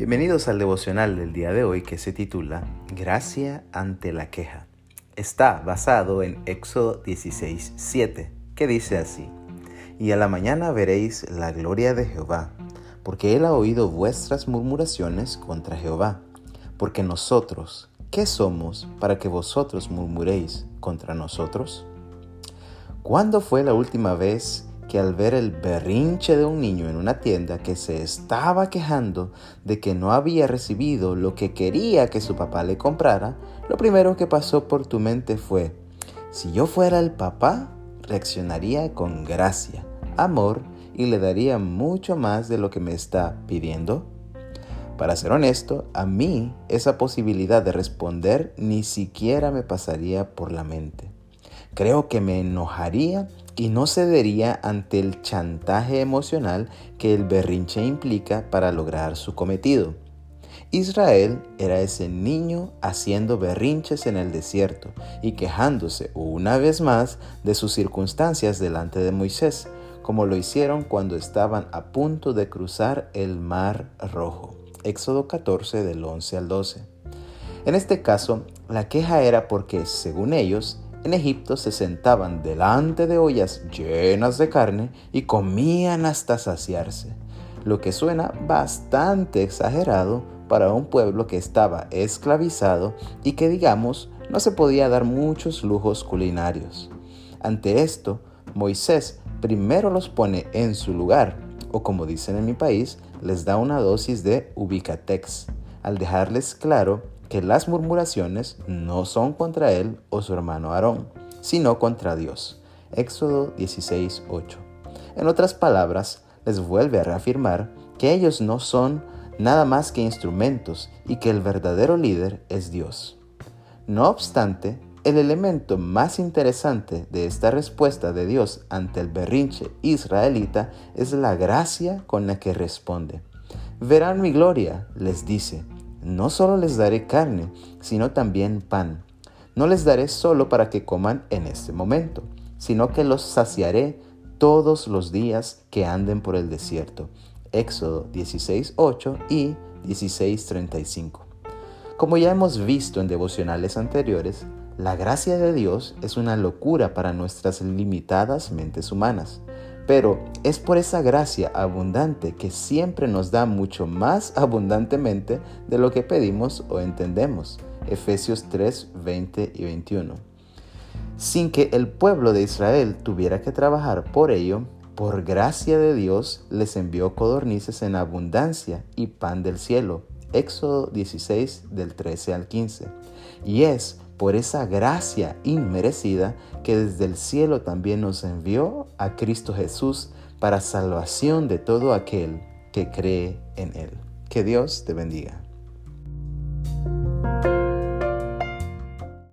Bienvenidos al devocional del día de hoy que se titula Gracia ante la queja. Está basado en Éxodo 16, 7, que dice así, Y a la mañana veréis la gloria de Jehová, porque él ha oído vuestras murmuraciones contra Jehová, porque nosotros, ¿qué somos para que vosotros murmuréis contra nosotros? ¿Cuándo fue la última vez que al ver el berrinche de un niño en una tienda que se estaba quejando de que no había recibido lo que quería que su papá le comprara, lo primero que pasó por tu mente fue, si yo fuera el papá, reaccionaría con gracia, amor y le daría mucho más de lo que me está pidiendo? Para ser honesto, a mí esa posibilidad de responder ni siquiera me pasaría por la mente. Creo que me enojaría y no cedería ante el chantaje emocional que el berrinche implica para lograr su cometido. Israel era ese niño haciendo berrinches en el desierto y quejándose una vez más de sus circunstancias delante de Moisés, como lo hicieron cuando estaban a punto de cruzar el mar rojo. Éxodo 14 del 11 al 12. En este caso, la queja era porque, según ellos, en Egipto se sentaban delante de ollas llenas de carne y comían hasta saciarse, lo que suena bastante exagerado para un pueblo que estaba esclavizado y que digamos no se podía dar muchos lujos culinarios. Ante esto, Moisés primero los pone en su lugar, o como dicen en mi país, les da una dosis de ubicatex, al dejarles claro que las murmuraciones no son contra él o su hermano Aarón, sino contra Dios. Éxodo 16:8. En otras palabras, les vuelve a reafirmar que ellos no son nada más que instrumentos y que el verdadero líder es Dios. No obstante, el elemento más interesante de esta respuesta de Dios ante el berrinche israelita es la gracia con la que responde. Verán mi gloria, les dice, no solo les daré carne, sino también pan. No les daré solo para que coman en este momento, sino que los saciaré todos los días que anden por el desierto. Éxodo 16.8 y 16.35. Como ya hemos visto en devocionales anteriores, la gracia de Dios es una locura para nuestras limitadas mentes humanas. Pero es por esa gracia abundante que siempre nos da mucho más abundantemente de lo que pedimos o entendemos. Efesios 3, 20 y 21. Sin que el pueblo de Israel tuviera que trabajar por ello, por gracia de Dios les envió codornices en abundancia y pan del cielo. Éxodo 16 del 13 al 15. Y es por esa gracia inmerecida que desde el cielo también nos envió a Cristo Jesús para salvación de todo aquel que cree en Él. Que Dios te bendiga.